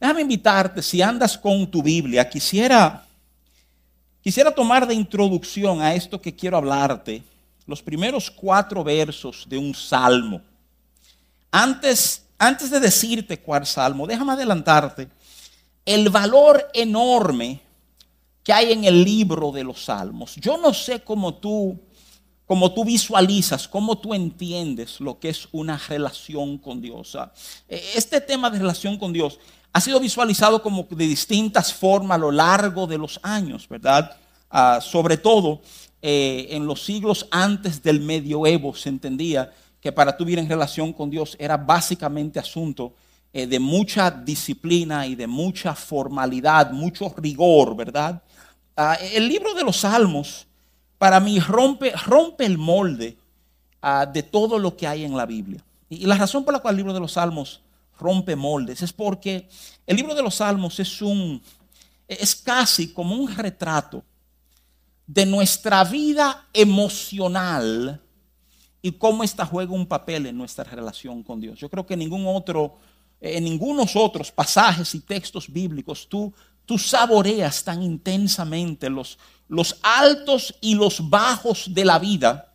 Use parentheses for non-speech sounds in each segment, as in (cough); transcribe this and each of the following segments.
Déjame invitarte, si andas con tu Biblia, quisiera, quisiera tomar de introducción a esto que quiero hablarte, los primeros cuatro versos de un salmo. Antes, antes de decirte cuál salmo, déjame adelantarte el valor enorme que hay en el libro de los salmos. Yo no sé cómo tú como tú visualizas, cómo tú entiendes lo que es una relación con Dios. E, este tema de relación con Dios ha sido visualizado como de distintas formas a lo largo de los años, ¿verdad? Ah, sobre todo eh, en los siglos antes del medioevo se entendía que para tú vivir en relación con Dios era básicamente asunto eh, de mucha disciplina y de mucha formalidad, mucho rigor, ¿verdad? Ah, el libro de los Salmos para mí rompe, el molde ah, de todo lo que hay en la Biblia. Y, la razón por la cual el libro de los Salmos rompe moldes es porque el libro de los Salmos es un, es casi como un retrato de nuestra vida emocional y cómo esta juega un papel en nuestra relación con Dios. Yo creo que ningún otro, en ningunos otros pasajes y textos bíblicos tú, tú saboreas tan intensamente los, los altos y los bajos de la vida,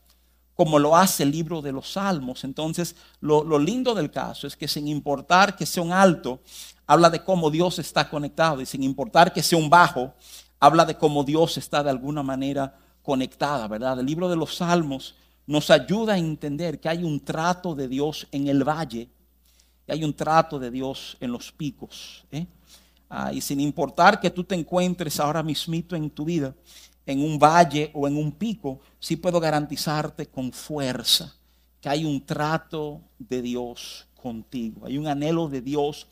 como lo hace el libro de los Salmos. Entonces, lo, lindo del caso es que sin importar que sea un alto, habla de cómo Dios está conectado y sin importar que sea un bajo, habla de cómo Dios está de alguna manera conectada, ¿verdad? El libro de los Salmos nos ayuda a entender que hay un trato de Dios en el valle y hay un trato de Dios en los picos. ¿eh? Ah, y sin importar que tú te encuentres ahora mismito en tu vida, en un valle o en un pico, sí puedo garantizarte con fuerza que hay un trato de Dios contigo. Hay un anhelo de Dios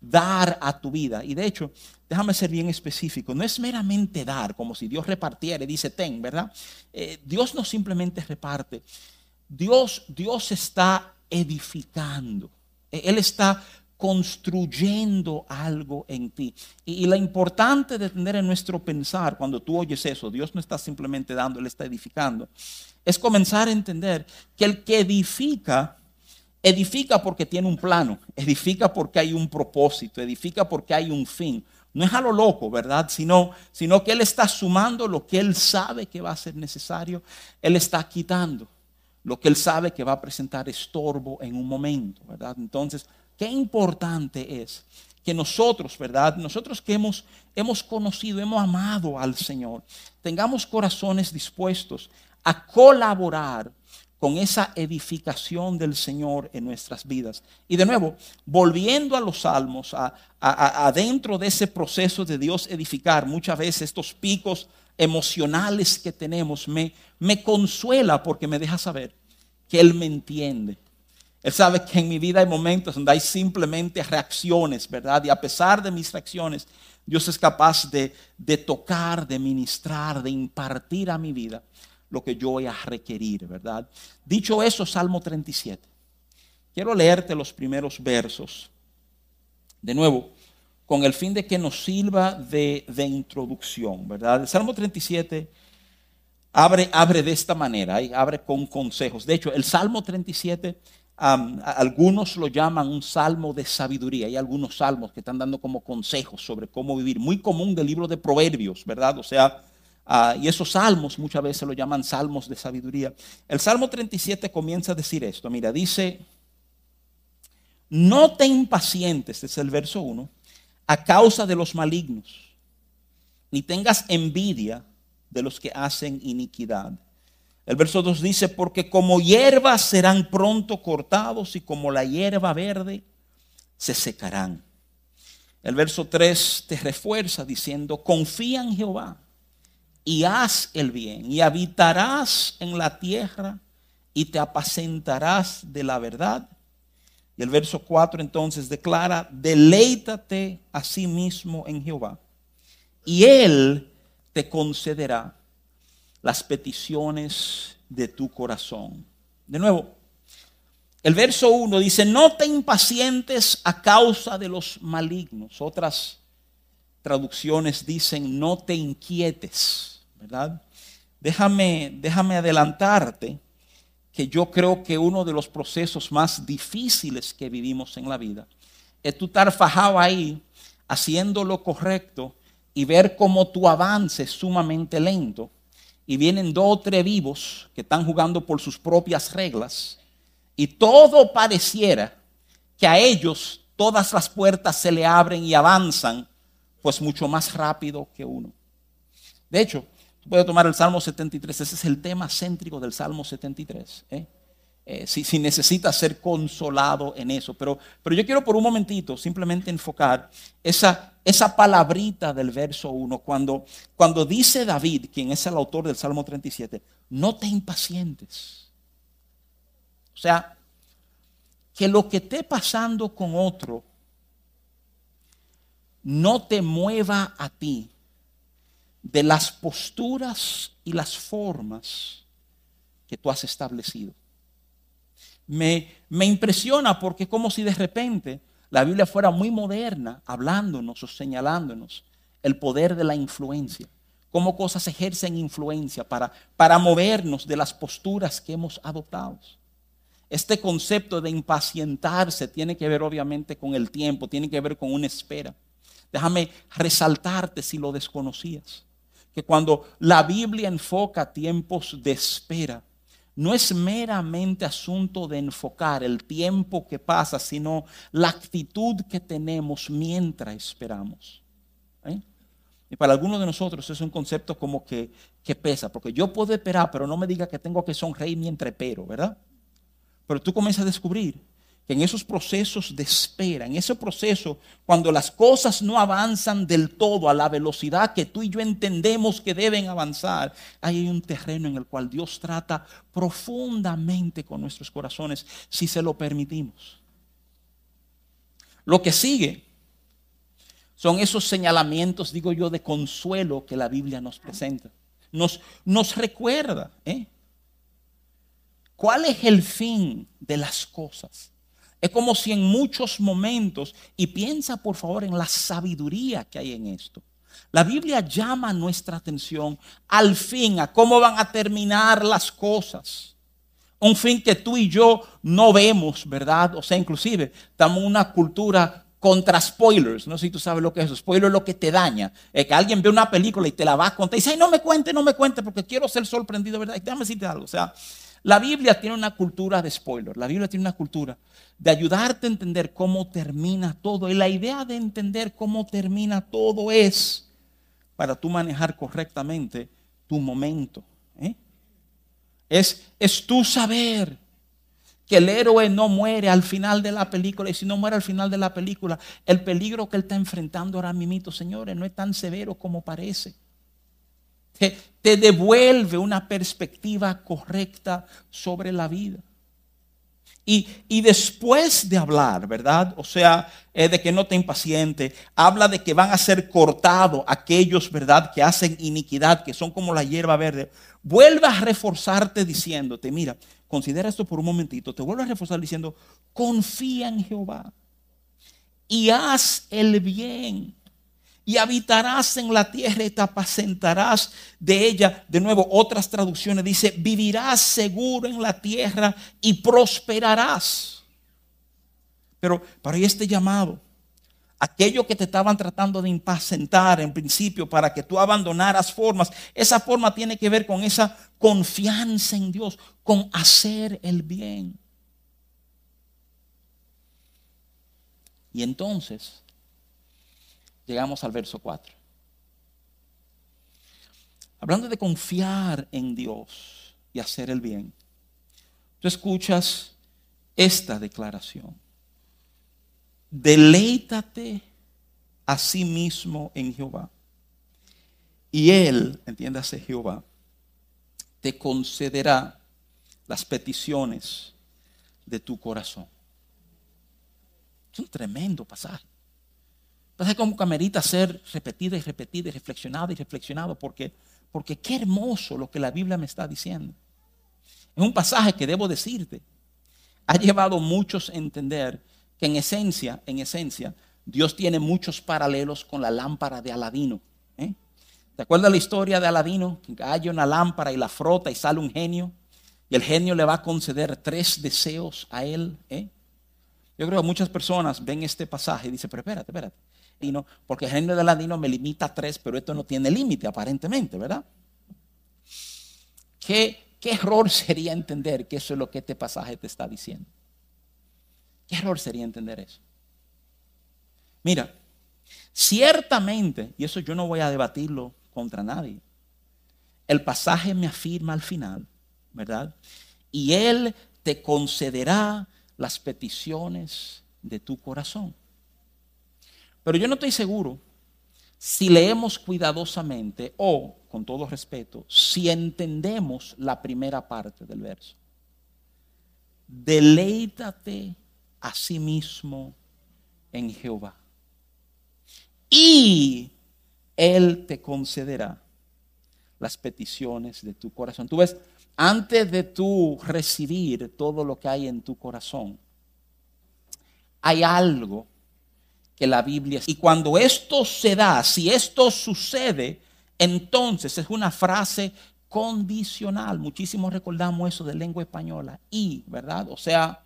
dar a tu vida. Y de hecho, déjame ser bien específico, no es meramente dar, como si Dios repartiera dice, ten, ¿verdad? Eh, Dios no simplemente reparte. Dios, Dios está edificando. Él está construyendo algo en ti. Y, la importante de tener en nuestro pensar cuando tú oyes eso, Dios no está simplemente dando, Él está edificando, es comenzar a entender que el que edifica, edifica porque tiene un plano, edifica porque hay un propósito, edifica porque hay un fin. No es a lo loco, ¿verdad? Sino, sino que Él está sumando lo que Él sabe que va a ser necesario, Él está quitando lo que Él sabe que va a presentar estorbo en un momento, ¿verdad? Entonces, Qué importante es que nosotros, ¿verdad? Nosotros que hemos, hemos conocido, hemos amado al Señor, tengamos corazones dispuestos a colaborar con esa edificación del Señor en nuestras vidas. Y de nuevo, volviendo a los salmos, adentro de ese proceso de Dios edificar, muchas veces estos picos emocionales que tenemos, me, me consuela porque me deja saber que Él me entiende, él sabe que en mi vida hay momentos donde hay simplemente reacciones, ¿verdad? Y a pesar de mis reacciones, Dios es capaz de, tocar, de ministrar, de impartir a mi vida lo que yo voy a requerir, ¿verdad? Dicho eso, Salmo 37. Quiero leerte los primeros versos. De nuevo, con el fin de que nos sirva de, introducción, ¿verdad? El Salmo 37 abre, abre de esta manera, abre con consejos. De hecho, el Salmo 37 algunos lo llaman un salmo de sabiduría. Hay algunos salmos que están dando como consejos sobre cómo vivir. Muy común del libro de Proverbios, ¿verdad? O sea, ah, y esos salmos muchas veces lo llaman salmos de sabiduría. El Salmo 37 comienza a decir esto. Mira, dice, no te impacientes, este es el verso 1, a causa de los malignos, ni tengas envidia de los que hacen iniquidad el verso 2 dice, porque como hierbas serán pronto cortados y como la hierba verde se secarán. El verso 3 te refuerza diciendo, confía en Jehová y haz el bien y habitarás en la tierra y te apacentarás de la verdad. Y el verso 4 entonces declara, deleítate a sí mismo en Jehová y él te concederá las peticiones de tu corazón. De nuevo, el verso 1 dice, no te impacientes a causa de los malignos. Otras traducciones dicen, no te inquietes, ¿verdad? Déjame, déjame adelantarte que yo creo que uno de los procesos más difíciles que vivimos en la vida es tú estar fajado ahí haciendo lo correcto y ver cómo tu avance es sumamente lento y vienen dos o tres vivos que están jugando por sus propias reglas y todo pareciera que a ellos todas las puertas se le abren y avanzan pues mucho más rápido que uno. De hecho, tú puedes tomar el Salmo 73, ese es el tema céntrico del Salmo 73. ¿eh? Eh, si, si, necesitas ser consolado en eso. Pero, pero yo quiero por un momentito simplemente enfocar esa, esa palabrita del verso 1, cuando, cuando dice David, quien es el autor del Salmo 37, no te impacientes. O sea, que lo que esté pasando con otro no te mueva a ti de las posturas y las formas que tú has establecido me, impresiona porque es como si de repente la Biblia fuera muy moderna, hablándonos o señalándonos el poder de la influencia, cómo cosas ejercen influencia para, para movernos de las posturas que hemos adoptado. Este concepto de impacientarse tiene que ver obviamente con el tiempo, tiene que ver con una espera. Déjame resaltarte si lo desconocías, que cuando la Biblia enfoca tiempos de espera, no es meramente asunto de enfocar el tiempo que pasa, sino la actitud que tenemos mientras esperamos. ¿eh? Y para algunos de nosotros es un concepto como que, que pesa, porque yo puedo esperar, pero no me diga que tengo que sonreír mientras espero, ¿verdad? Pero tú comienzas a descubrir que en esos procesos de espera, en ese proceso, cuando las cosas no avanzan del todo a la velocidad que tú y yo entendemos que deben avanzar, hay un terreno en el cual Dios trata profundamente con nuestros corazones si se lo permitimos. Lo que sigue son esos señalamientos, digo yo, de consuelo que la Biblia nos presenta. Nos, nos recuerda, ¿eh? ¿Cuál es el fin de las cosas? Es como si en muchos momentos, y piensa por favor en la sabiduría que hay en esto. La Biblia llama nuestra atención al fin, a cómo van a terminar las cosas. Un fin que tú y yo no vemos, ¿verdad? O sea, inclusive estamos en una cultura contra spoilers. No sé si tú sabes lo que es eso. Spoiler es lo que te daña. Es que alguien ve una película y te la va a contar y dice, Ay, no me cuente, no me cuente, porque quiero ser sorprendido, ¿verdad? Y déjame decirte algo. O sea, la Biblia tiene una cultura de spoiler. La Biblia tiene una cultura de ayudarte a entender cómo termina todo. Y la idea de entender cómo termina todo es para tú manejar correctamente tu momento. ¿eh? Es, es tú saber que el héroe no muere al final de la película. Y si no muere al final de la película, el peligro que él está enfrentando ahora mismo, señores, no es tan severo como parece. Te, te devuelve una perspectiva correcta sobre la vida. Y, después de hablar, ¿verdad? O sea, eh, de que no te impaciente, habla de que van a ser cortados aquellos, ¿verdad? Que hacen iniquidad, que son como la hierba verde. Vuelve a reforzarte diciéndote, mira, considera esto por un momentito, te vuelvo a reforzar diciendo, confía en Jehová y haz el bien y habitarás en la tierra y te apacentarás de ella. De nuevo, otras traducciones dice, vivirás seguro en la tierra y prosperarás. Pero para este llamado, aquello que te estaban tratando de impacentar en principio para que tú abandonaras formas, esa forma tiene que ver con esa confianza en Dios, con hacer el bien. Y entonces, llegamos al verso 4. Hablando de confiar en Dios y hacer el bien, tú escuchas esta declaración. Deleítate a sí mismo en Jehová. Y Él, entiéndase Jehová, te concederá las peticiones de tu corazón. Es un tremendo pasaje. Entonces como camerita ser repetida y repetida y reflexionada y reflexionado porque, porque qué hermoso lo que la Biblia me está diciendo. Es un pasaje que debo decirte. Ha llevado muchos a entender que en esencia, en esencia, Dios tiene muchos paralelos con la lámpara de Aladino. ¿eh? ¿Te acuerdas la historia de Aladino? Que hay una lámpara y la frota y sale un genio. Y el genio le va a conceder tres deseos a él. ¿eh? Yo creo que muchas personas ven este pasaje y dicen, pero espérate, espérate. Porque el género de ladino me limita a tres, pero esto no tiene límite aparentemente, ¿verdad? ¿Qué, ¿Qué error (laughs) sería entender que eso es lo que este pasaje te está diciendo? ¿Qué error sería entender eso? Mira, ciertamente, y eso yo no voy a debatirlo contra nadie, el pasaje me afirma al final, ¿verdad? Y Él te concederá las peticiones de tu corazón. Pero yo no estoy seguro si leemos cuidadosamente o, con todo respeto, si entendemos la primera parte del verso. Deleítate a sí mismo en Jehová. Y Él te concederá las peticiones de tu corazón. Tú ves, antes de tú recibir todo lo que hay en tu corazón, hay algo que la Biblia... Y cuando esto se da, si esto sucede, entonces es una frase condicional. Muchísimos recordamos eso de lengua española. Y, ¿verdad? O sea,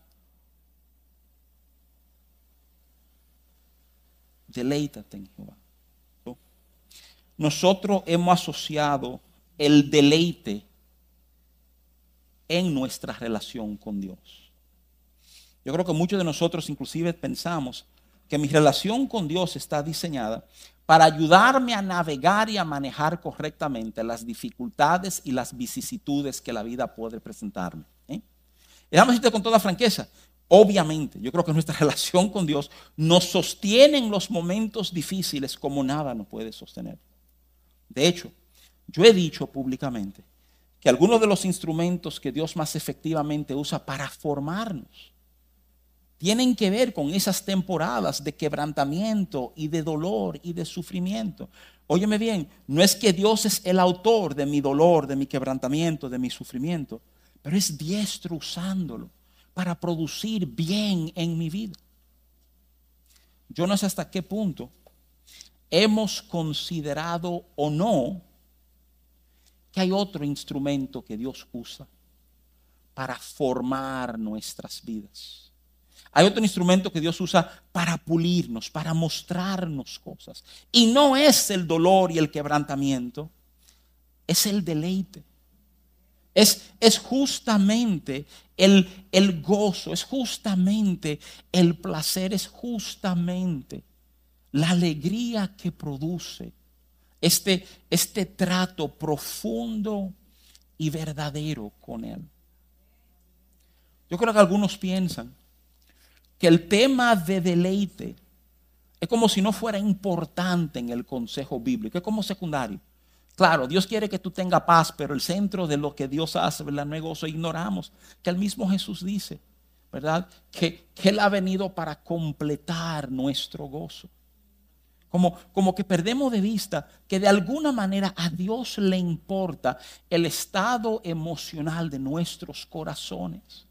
deleítate en Jehová. Nosotros hemos asociado el deleite en nuestra relación con Dios. Yo creo que muchos de nosotros inclusive pensamos que mi relación con Dios está diseñada para ayudarme a navegar y a manejar correctamente las dificultades y las vicisitudes que la vida puede presentarme. ¿eh? Déjame decirte con toda franqueza, Obviamente, yo creo que nuestra (laughs) relación con Dios nos sostiene en los momentos difíciles como nada nos puede sostener. De hecho, yo he dicho públicamente que algunos de los instrumentos que Dios más efectivamente usa para formarnos tienen que ver con esas temporadas de quebrantamiento y de dolor y de sufrimiento. Óyeme bien, no es que Dios es el autor de mi dolor, de mi quebrantamiento, de mi sufrimiento, pero es diestro usándolo para producir bien en mi vida. Yo no sé hasta qué punto hemos considerado o no que hay otro instrumento que Dios usa para formar nuestras vidas. Hay otro instrumento que Dios usa para pulirnos, para mostrarnos cosas. Y no es el dolor y el quebrantamiento, es el deleite. Es, es justamente el, el gozo, es justamente el placer, es justamente la alegría que produce este, este trato profundo y verdadero con Él. Yo creo que algunos piensan que el tema de deleite es como si no fuera importante en el consejo bíblico, es como secundario. Claro, Dios quiere que tú tengas paz, pero el centro de lo que Dios hace, ¿verdad? No gozo. Ignoramos que el mismo Jesús dice, ¿verdad? Que, Él ha venido para completar nuestro gozo. Como, como que perdemos de vista que de alguna manera a Dios le importa el estado emocional de nuestros corazones.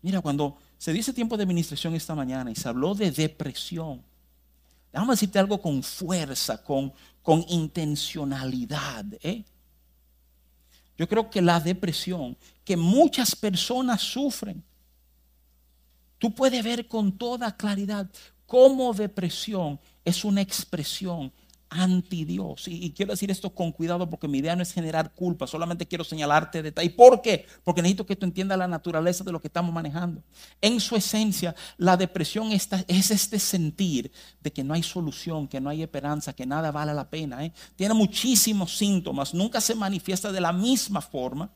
Mira, cuando se dice tiempo de administración esta mañana y se habló de depresión, déjame decirte algo con fuerza, con, con intencionalidad. ¿eh? Yo creo que la depresión que muchas personas sufren, tú puedes ver con toda claridad cómo depresión es una expresión anti Dios. Y, quiero decir esto con cuidado porque mi idea no es generar culpa, solamente quiero señalarte detalles. ¿Por qué? Porque necesito que tú entiendas la naturaleza de lo que estamos manejando. En su esencia, la depresión es este sentir de que no hay solución, que no hay esperanza, que nada vale la pena. ¿eh? Tiene muchísimos síntomas, nunca se manifiesta de la misma forma.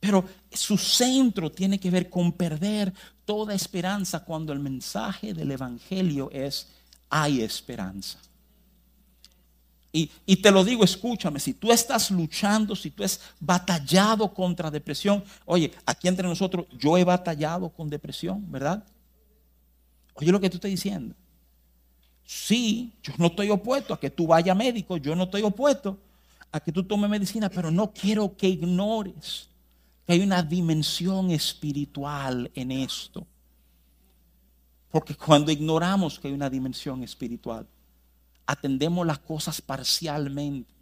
Pero su centro tiene que ver con perder toda esperanza cuando el mensaje del Evangelio es hay esperanza. Y, te lo digo, escúchame, si tú estás luchando, si tú has batallado contra depresión, oye, aquí entre nosotros, yo he batallado con depresión, ¿verdad? Oye lo que tú estás diciendo. Sí, yo no estoy opuesto a que tú vayas médico, yo no estoy opuesto a que tú tomes medicina, pero no quiero que ignores que hay una dimensión espiritual en esto. Porque cuando ignoramos que hay una dimensión espiritual, atendemos las cosas parcialmente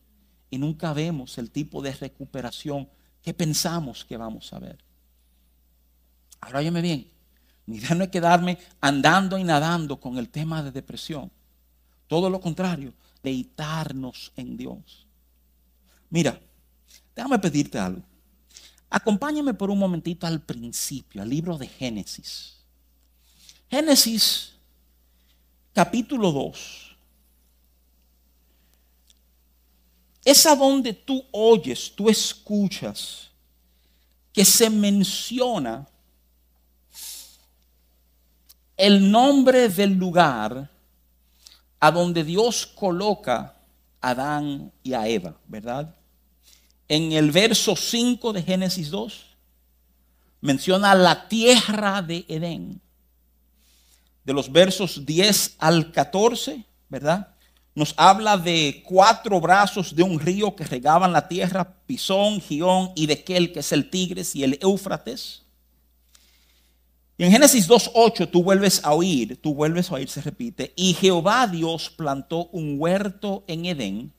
y nunca vemos el tipo de recuperación que pensamos que vamos a ver. Ahora óyeme bien, Mi idea no es quedarme andando y nadando con el tema de depresión. Todo lo contrario, deitarnos en Dios. Mira, déjame pedirte algo. Acompáñame por un momentito al principio, al libro de Génesis. Génesis capítulo 2. Es a donde tú oyes, tú escuchas que se menciona el nombre del lugar a donde Dios coloca a Adán y a Eva, ¿verdad? En el verso 5 de Génesis 2 menciona la tierra de Edén. De los versos 10 al 14, ¿verdad? Nos habla de cuatro brazos de un río que regaban la tierra, Pisón, Gión y de Kel, que es el Tigres y el Éufrates. Y en Génesis 2.8 tú vuelves a oír, tú vuelves a oír, se repite, y Jehová Dios plantó un huerto en Edén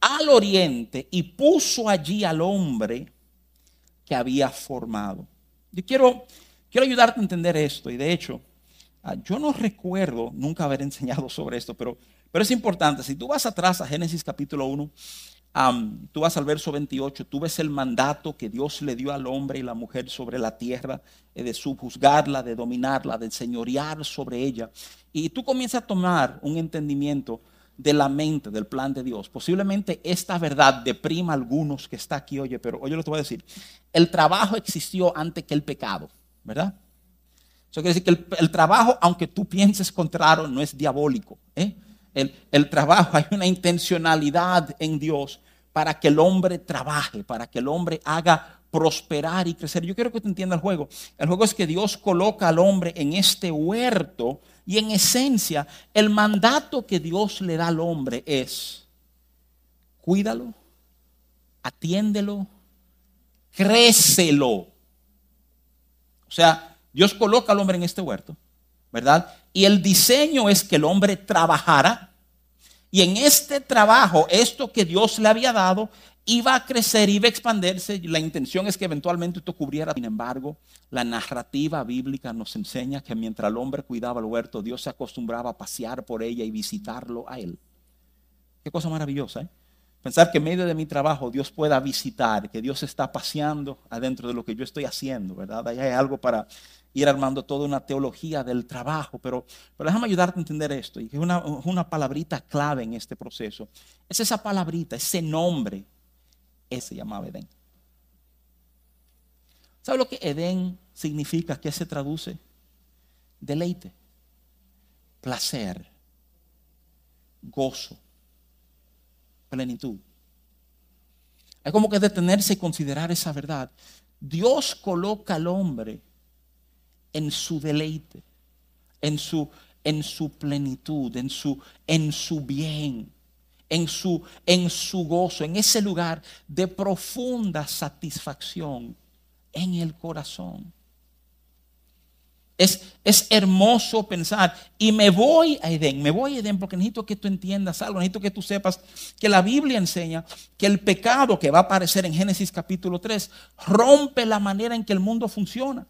al oriente y puso allí al hombre que había formado. Yo quiero, quiero ayudarte a entender esto y de hecho, ah, yo no recuerdo nunca haber (laughs) enseñado sobre esto, pero, pero es importante. Si tú vas atrás a Génesis capítulo 1, tú vas al verso 28, tú ves el mandato que Dios le dio al hombre y la mujer sobre la tierra, eh, de subjuzgarla, de dominarla, de señorear sobre ella. Y tú comienzas a tomar un entendimiento de la mente, del plan de Dios. Posiblemente esta verdad deprima a algunos que está aquí, oye, pero oye lo te voy a decir. El trabajo existió antes que el pecado, ¿verdad? Eso quiere decir que el, trabajo, aunque tú pienses contrario, no es diabólico. ¿eh? El, trabajo, hay una intencionalidad en Dios para que el hombre trabaje, para que el hombre haga prosperar y crecer. Yo quiero que te entienda el juego. El juego es que Dios coloca al hombre en este huerto y en esencia el mandato que Dios le da al hombre es, cuídalo, atiéndelo, crécelo. O sea, Dios coloca al hombre en este huerto, ¿verdad? Y el diseño es que el hombre trabajara. Y en este trabajo, esto que Dios le había dado, iba a crecer, iba a expandirse. La intención es que eventualmente esto cubriera. Sin embargo, la narrativa bíblica nos enseña que mientras el hombre cuidaba el huerto, Dios se acostumbraba a pasear por ella y visitarlo a él. Qué cosa maravillosa, ¿eh? Pensar que en medio de mi trabajo Dios pueda visitar, que Dios está paseando adentro de lo que yo estoy haciendo, ¿verdad? Ahí hay algo para ir armando toda una teología del trabajo, pero, pero déjame ayudarte a entender esto, y es una, una palabrita clave en este proceso. Es esa palabrita, ese nombre, ese se llamaba Edén. ¿Sabe lo que Edén significa? ¿Qué se traduce? Deleite, placer, gozo, plenitud. Hay como que detenerse y considerar esa verdad. Dios coloca al hombre en su deleite, en su, en su plenitud, en su, en su bien, en su, en su gozo, en ese lugar de profunda satisfacción en el corazón. Es, es, hermoso pensar. Y me voy a Edén, me voy a Edén porque necesito que tú entiendas algo, necesito que tú sepas que la Biblia enseña que el pecado que va a aparecer en Génesis capítulo 3 rompe la manera en que el mundo funciona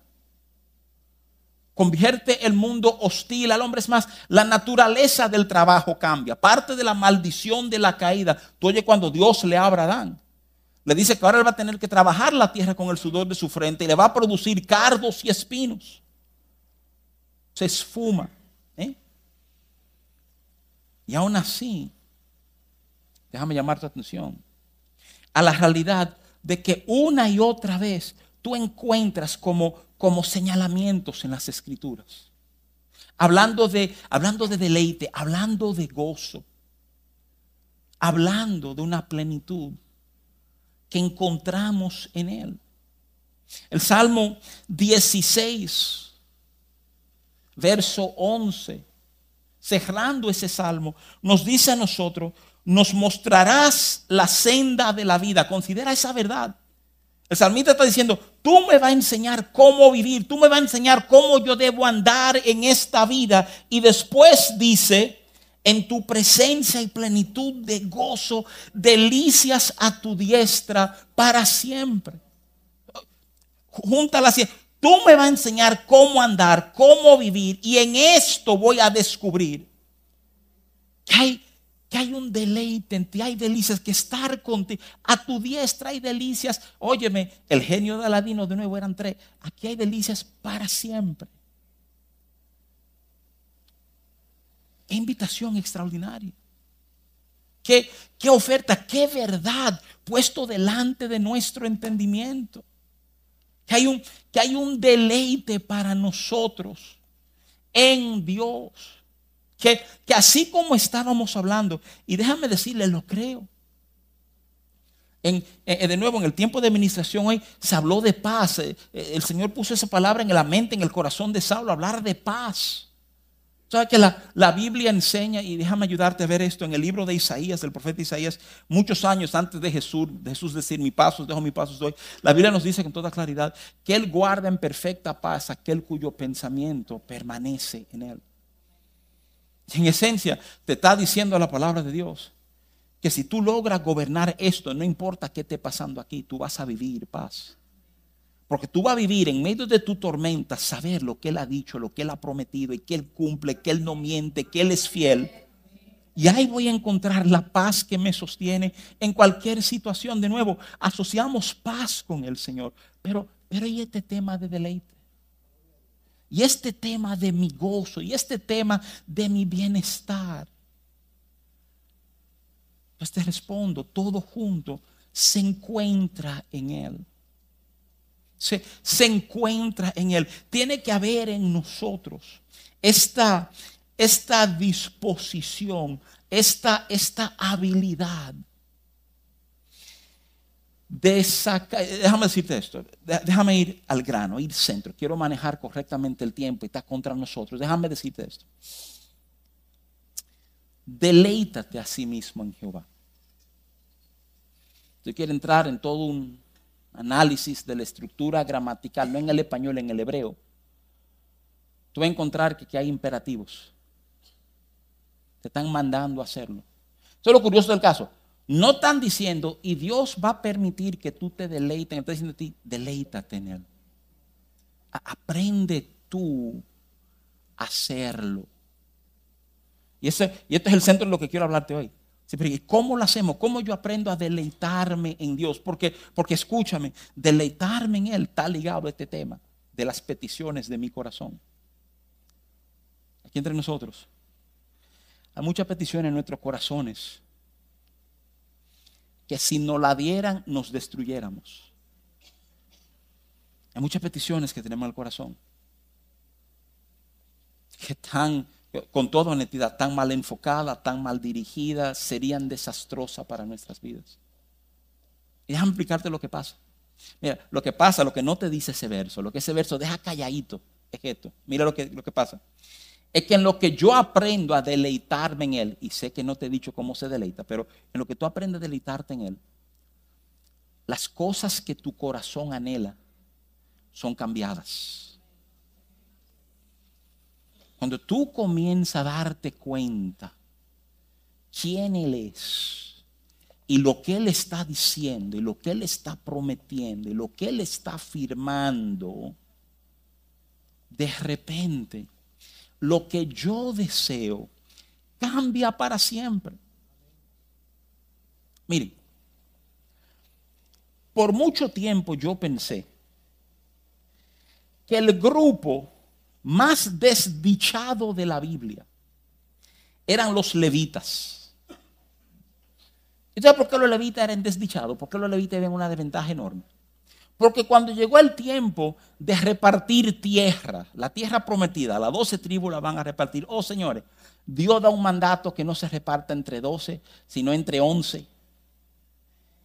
convierte el mundo hostil al hombre. Es más, la naturaleza del trabajo cambia. Parte de la maldición de la caída. Tú oye cuando Dios le abra a Adán. Le dice que ahora él va a tener que trabajar la tierra con el sudor de su frente y le va a producir cardos y espinos. Se esfuma. ¿eh? Y aún así, déjame llamar tu atención a la realidad de que una y otra vez tú encuentras como como señalamientos en las escrituras. Hablando de, hablando de deleite, hablando de gozo, hablando de una plenitud que encontramos en Él. El Salmo 16, verso 11, cerrando ese salmo, nos dice a nosotros, nos mostrarás la senda de la vida. Considera esa verdad. El salmista está diciendo, tú me vas a enseñar cómo vivir, tú me vas a enseñar cómo yo debo andar en esta vida. Y después dice, en tu presencia y plenitud de gozo, delicias a tu diestra para siempre. Júntala así. Tú me vas a enseñar cómo andar, cómo vivir, y en esto voy a descubrir que hay, que hay un deleite en ti, hay delicias, que estar contigo. A tu diestra hay delicias. Óyeme, el genio de Aladino de nuevo eran tres. Aquí hay delicias para siempre. Qué invitación extraordinaria. Qué, qué oferta, qué verdad puesto delante de nuestro entendimiento. Que hay, un, que hay un deleite para nosotros en Dios. Que, que así como estábamos hablando, y déjame decirle, lo creo. En, eh, de nuevo, en el tiempo de administración hoy se habló de paz. Eh, el Señor puso esa palabra en la mente, en el corazón de Saulo, hablar de paz. ¿Sabes que la, Biblia enseña, y déjame ayudarte a ver esto, en el libro de Isaías, del profeta Isaías, muchos años antes de Jesús, Jesús decir, mi paso, dejo mi paso hoy, la Biblia nos dice con toda claridad que Él guarda en perfecta paz aquel cuyo pensamiento permanece en Él. En esencia, te está diciendo la palabra de Dios que si tú logras gobernar esto, no importa qué esté pasando aquí, tú vas a vivir paz. Porque tú vas a vivir en medio de tu tormenta, saber lo que Él ha dicho, lo que Él ha prometido y que Él cumple, que Él no miente, que Él es fiel. Y ahí voy a encontrar la paz que me sostiene en cualquier situación. De nuevo, asociamos paz con el Señor. Pero, pero y este tema de deleite. Y este tema de mi gozo. Y este tema de mi bienestar. Pues te respondo, todo junto se encuentra en Él se, encuentra en Él. Tiene que haber en nosotros esta, esta disposición, esta, esta habilidad déjame decirte esto, déjame ir al grano, ir centro, quiero manejar correctamente el tiempo y está contra nosotros, déjame decirte esto. Deleítate a sí mismo en Jehová. Yo quiero entrar en todo un análisis de la estructura gramatical, no en el español, en el hebreo, tú vas a encontrar que, hay imperativos. Te están mandando a hacerlo. Eso es lo curioso del caso. No están diciendo, y Dios va a permitir que tú te deleites. Está diciendo a ti, deleítate en Él. Aprende tú a hacerlo. Y, ese, y este es el centro de lo que quiero hablarte hoy. ¿Cómo lo hacemos? ¿Cómo yo aprendo a deleitarme en Dios? Porque, porque escúchame, deleitarme en Él está ligado a este tema de las peticiones de mi corazón. Aquí entre nosotros. Hay muchas peticiones en nuestros corazones que si no la dieran nos destruyéramos. Hay muchas peticiones que tenemos en el corazón que están con toda honestidad, tan mal enfocada, tan mal dirigida, serían desastrosas para nuestras vidas. Y déjame explicarte lo que pasa. Mira, lo que pasa, lo que no te dice ese verso, lo que ese verso deja calladito, es esto. Mira lo que, lo que pasa. Es que en lo que yo aprendo a deleitarme en Él, y sé que no te he dicho cómo se deleita, pero en lo que tú aprendes a deleitarte en Él, las cosas que tu corazón anhela son cambiadas. Cuando tú comienzas a darte cuenta quién Él es y lo que Él está diciendo y lo que Él está prometiendo y lo que Él está afirmando, de repente lo que yo deseo cambia para siempre. Miren, por mucho tiempo yo pensé que el grupo más desdichado de la Biblia eran los levitas. ¿Y sabes por qué los levitas eran desdichados? ¿Por qué los levitas tenían una desventaja enorme? Porque cuando llegó el tiempo de repartir tierra, la tierra prometida, las doce tribus la van a repartir. Oh señores, Dios da un mandato que no se reparta entre doce, sino entre once.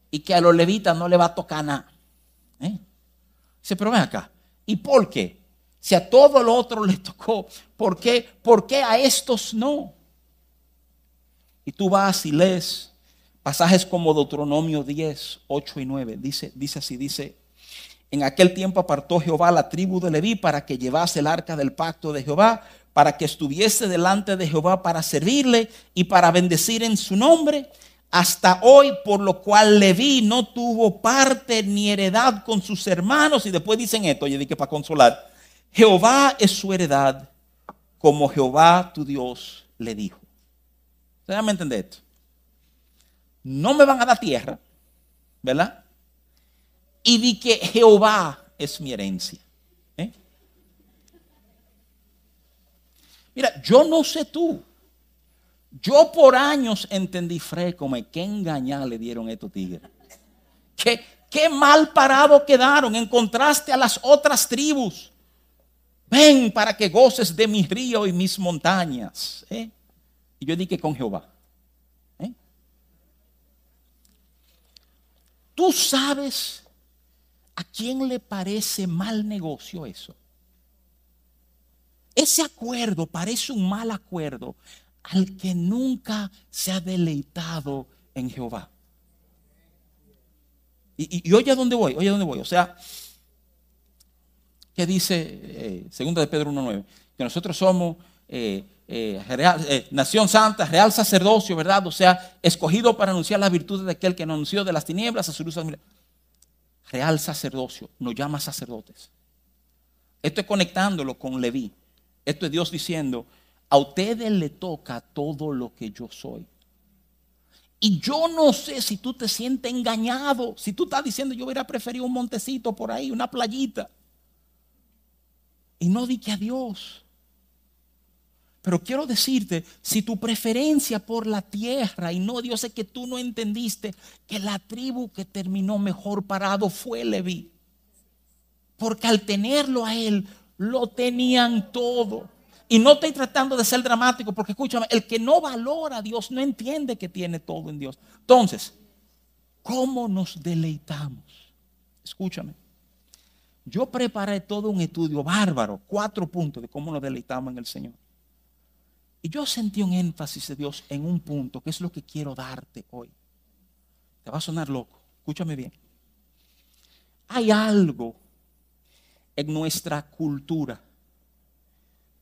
Y que a los levitas no le va a tocar nada. ¿Eh? Dice, pero ven acá. ¿Y por qué? Si a todo el otro le tocó, ¿por qué, ¿por qué a estos no? Y tú vas y lees pasajes como Deuteronomio 10, 8 y 9. Dice, dice así, dice, en aquel tiempo apartó Jehová la tribu de Leví para que llevase el arca del pacto de Jehová, para que estuviese delante de Jehová para servirle y para bendecir en su nombre hasta hoy, por lo cual Leví no tuvo parte ni heredad con sus hermanos. Y después dicen esto, oye, que para consolar, Jehová es su heredad, como Jehová tu Dios le dijo. ¿Ustedes esto? No me van a dar tierra, ¿verdad? Y di que Jehová es mi herencia. ¿eh? Mira, yo no sé tú. Yo por años entendí, como qué engañar le dieron a estos tigres. ¿Qué, qué mal parado quedaron en contraste a las otras tribus. Ven para que goces de mi río y mis montañas. ¿eh? Y yo dije con Jehová. ¿eh? Tú sabes a quién le parece mal negocio eso. Ese acuerdo parece un mal acuerdo al que nunca se ha deleitado en Jehová. Y, oye a dónde voy, oye a dónde voy. O sea, ¿qué dice eh, segunda de Pedro 1.9? Que nosotros somos eh, eh, nación santa, real sacerdocio, ¿verdad? O sea, escogido para anunciar las virtudes de aquel que anunció de las tinieblas a su luz. Real sacerdocio, nos llama sacerdotes. Esto es conectándolo con Leví. Esto es Dios diciendo, a ustedes le toca todo lo que yo soy. Y yo no sé si tú te sientes engañado, si tú estás diciendo yo hubiera preferido un montecito por ahí, una playita. Y no di que a Dios. Pero quiero decirte, si tu preferencia por la tierra y no Dios es que tú no entendiste que la tribu que terminó mejor parado fue Leví. Porque al tenerlo a él, lo tenían todo. Y no estoy tratando de ser dramático, porque escúchame, el que no valora a Dios no entiende que tiene todo en Dios. Entonces, ¿cómo nos deleitamos? Escúchame. Yo preparé todo un estudio bárbaro, cuatro puntos de cómo nos deleitamos en el Señor. Yo sentí un énfasis de Dios en un punto, que es lo que quiero darte hoy. Te va a sonar loco, escúchame bien. Hay algo en nuestra cultura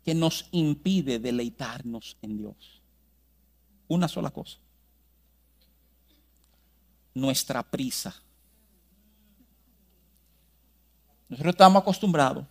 que nos impide deleitarnos en Dios. Una sola cosa. Nuestra prisa. Nosotros estamos acostumbrados.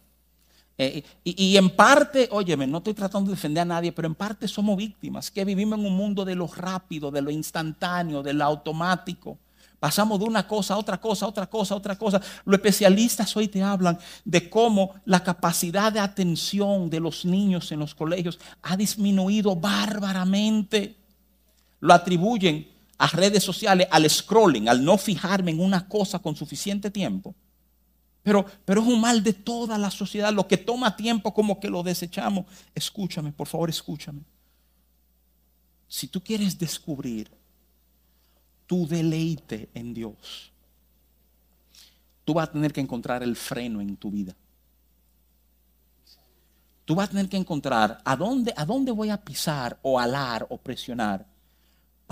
Eh, y, en parte, óyeme, no estoy tratando de defender a nadie, pero en parte somos víctimas, que vivimos en un mundo de lo rápido, de lo instantáneo, de lo automático. Pasamos de una cosa a otra cosa, a otra cosa, a otra cosa. Los especialistas hoy te hablan de cómo la capacidad de atención de los niños en los colegios ha disminuido bárbaramente. Lo atribuyen a redes sociales, al scrolling, al no fijarme en una cosa con suficiente tiempo. Pero, pero es un mal de toda la sociedad. Lo que toma tiempo como que lo desechamos. Escúchame, por favor, escúchame. Si tú quieres descubrir tu deleite en Dios, tú vas a tener que encontrar el freno en tu vida. Tú vas a tener que encontrar a dónde, a dónde voy a pisar o alar o presionar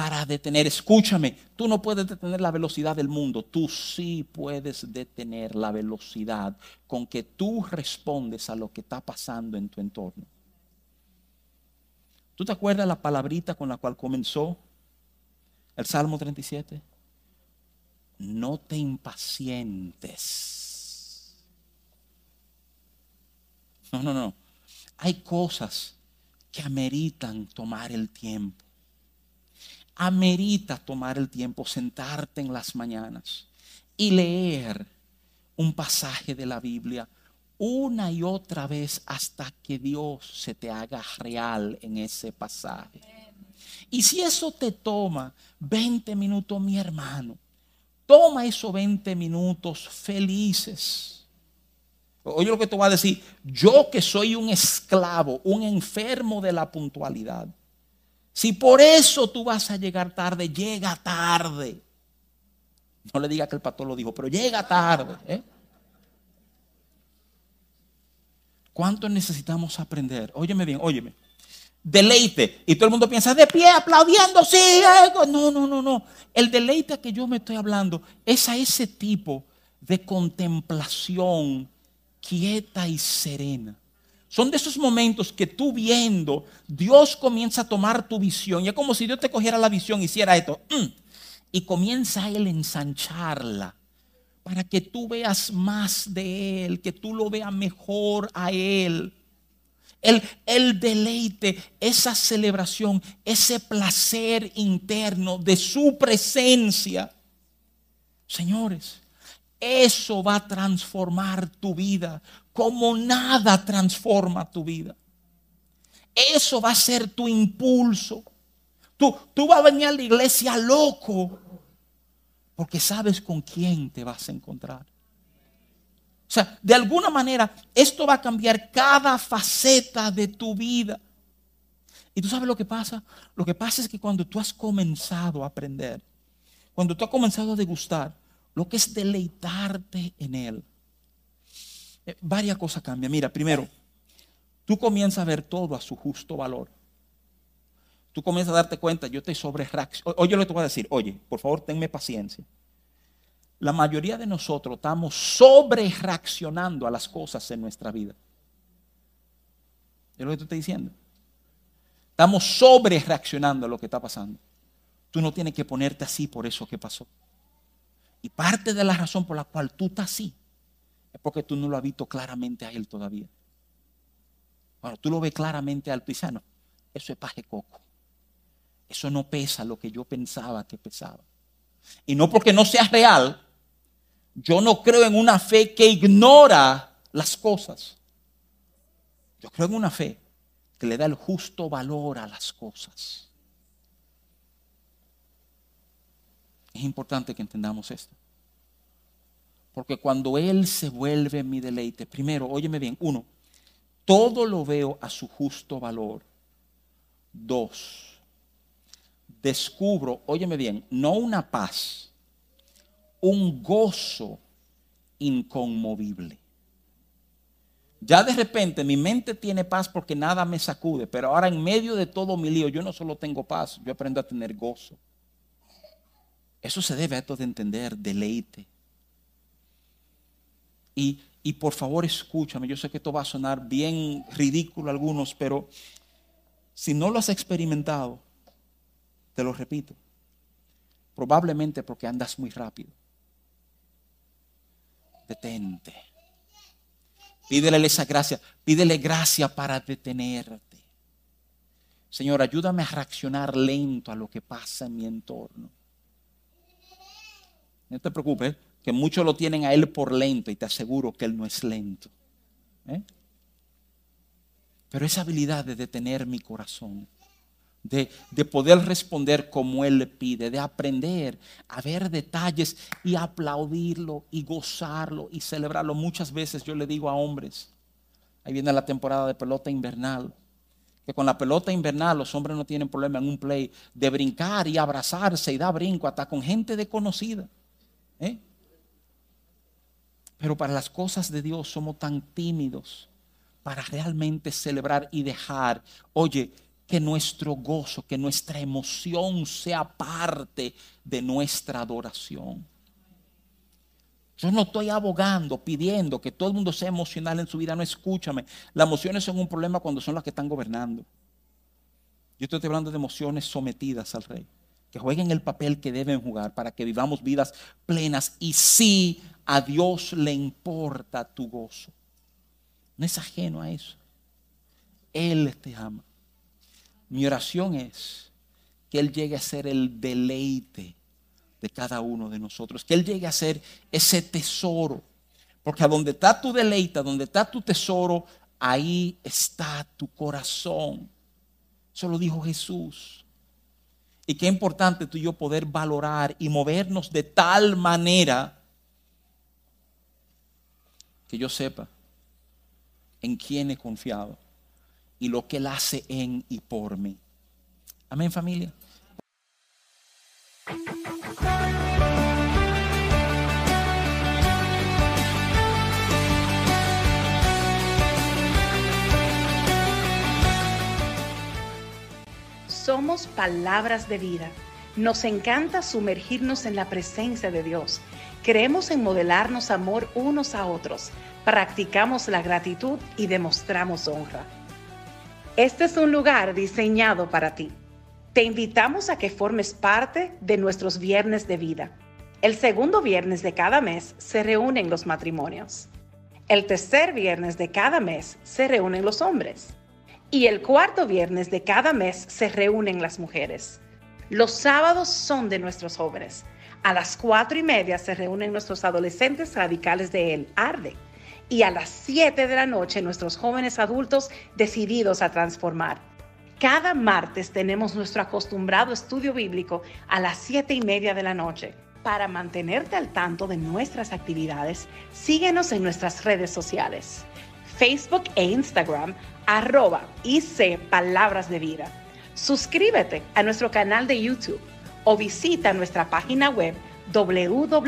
para detener. Escúchame, tú no puedes detener la velocidad del mundo, tú sí puedes detener la velocidad con que tú respondes a lo que está pasando en tu entorno. ¿Tú te acuerdas la palabrita con la cual comenzó el Salmo 37. No te impacientes. No, no, no. Hay cosas que ameritan tomar el tiempo. Amerita tomar el tiempo, sentarte en las mañanas y leer un pasaje de la Biblia una y otra vez hasta que Dios se te haga real en ese pasaje. Y si eso te toma 20 minutos, mi hermano, toma esos 20 minutos felices. Oye lo que te voy a decir, yo que soy un esclavo, un enfermo de la puntualidad. Si por eso tú vas a llegar tarde, llega tarde. No le diga que el pastor lo dijo, pero llega tarde. ¿eh? ¿Cuánto necesitamos aprender? Óyeme bien, óyeme deleite. Y todo el mundo piensa, de pie, aplaudiendo, sí. No, no, no, no. El deleite que yo me estoy hablando es a ese tipo de contemplación quieta y serena. Son de esos momentos que tú viendo, Dios comienza a tomar tu visión. Y es como si Dios te cogiera la visión y hiciera esto. Mm, y comienza Él a ensancharla para que tú veas más de Él, que tú lo veas mejor a Él. El, el, deleite, esa celebración, ese placer interno de su presencia. Señores, eso va a transformar tu vida como nada transforma tu vida. Eso va a ser tu impulso. Tú, tú vas a venir a la iglesia loco porque sabes con quién te vas a encontrar. O sea, de alguna manera, esto va a cambiar cada faceta de tu vida. Y tú sabes lo que pasa. Lo que pasa es que cuando tú has comenzado a aprender, cuando tú has comenzado a degustar, lo que es deleitarte en Él, eh, varias cosas cambian. Mira, primero, tú comienzas a ver todo a su justo valor. Tú comienzas a darte cuenta, yo estoy sobre Oye, lo que te voy a decir, oye, por favor, tenme paciencia la mayoría de nosotros estamos sobre reaccionando a las cosas en nuestra vida. Es lo que te estoy diciendo. Estamos sobre reaccionando a lo que está pasando. Tú no tienes que ponerte así por eso que pasó. Y parte de la razón por la cual tú estás así es porque tú no lo has visto claramente a él todavía. Bueno, tú lo ves claramente al pisano. Eso es paje coco. Eso no pesa lo que yo pensaba que pesaba. Y no porque no sea real, yo no creo en una fe que ignora las cosas. Yo creo en una fe que le da el justo valor a las cosas. Es importante que entendamos esto. Porque cuando Él se vuelve mi deleite, primero, óyeme bien, uno, todo lo veo a su justo valor. Dos, descubro, óyeme bien, no una paz, un gozo inconmovible. Ya de repente mi mente tiene paz porque nada me sacude, pero ahora en medio de todo mi lío yo no solo tengo paz, yo aprendo a tener gozo. Eso se debe a esto de entender, deleite. Y, y por favor escúchame, yo sé que esto va a sonar bien ridículo a algunos, pero si no lo has experimentado, te lo repito, probablemente porque andas muy rápido detente. Pídele esa gracia, pídele gracia para detenerte. Señor, ayúdame a reaccionar lento a lo que pasa en mi entorno. No te preocupes, que muchos lo tienen a Él por lento y te aseguro que Él no es lento. ¿eh? Pero esa habilidad de detener mi corazón de, poder responder como Él le pide, de aprender a ver detalles y aplaudirlo y gozarlo y celebrarlo. Muchas veces yo le digo a hombres, ahí viene la temporada de pelota invernal, que con la pelota invernal los hombres no tienen problema en un play de brincar y abrazarse y dar brinco hasta con gente desconocida. ¿Eh? Pero para las cosas de Dios somos tan tímidos para realmente celebrar y dejar, oye, que nuestro gozo, que nuestra emoción sea parte de nuestra adoración. Yo no estoy abogando, pidiendo que todo el mundo sea emocional en su vida. No escúchame. Las emociones son un problema cuando son las que están gobernando. Yo estoy hablando de emociones sometidas al rey. Que jueguen el papel que deben jugar para que vivamos vidas plenas. Y si a Dios le importa tu gozo. No es ajeno a eso. Él te ama. Mi oración es que Él llegue a ser el deleite de cada uno de nosotros, que Él llegue a ser ese tesoro. Porque a donde está tu deleite, donde está tu tesoro, ahí está tu corazón. Eso lo dijo Jesús. Y qué importante tú y yo poder valorar y movernos de tal manera que yo sepa en quién he confiado y lo que Él hace en y por mí. Amén familia. Somos palabras de vida. Nos encanta sumergirnos en la presencia de Dios. Creemos en modelarnos amor unos a otros practicamos la gratitud y demostramos honra. Este es un lugar diseñado para ti. Te invitamos a que formes parte de nuestros viernes de vida. El segundo viernes de cada mes se reúnen los matrimonios. El tercer viernes de cada mes se reúnen los hombres. Y el cuarto viernes de cada mes se reúnen las mujeres. Los sábados son de nuestros jóvenes. A las cuatro y media se reúnen nuestros adolescentes radicales de El Arde y a las 7 de la noche nuestros jóvenes adultos decididos a transformar. Cada martes tenemos nuestro acostumbrado estudio bíblico a las 7 y media de la noche. Para mantenerte al tanto de nuestras actividades, síguenos en nuestras redes sociales, Facebook e Instagram, arroba IC Palabras de Vida. Suscríbete a nuestro canal de YouTube o visita nuestra página web www.icpb.org.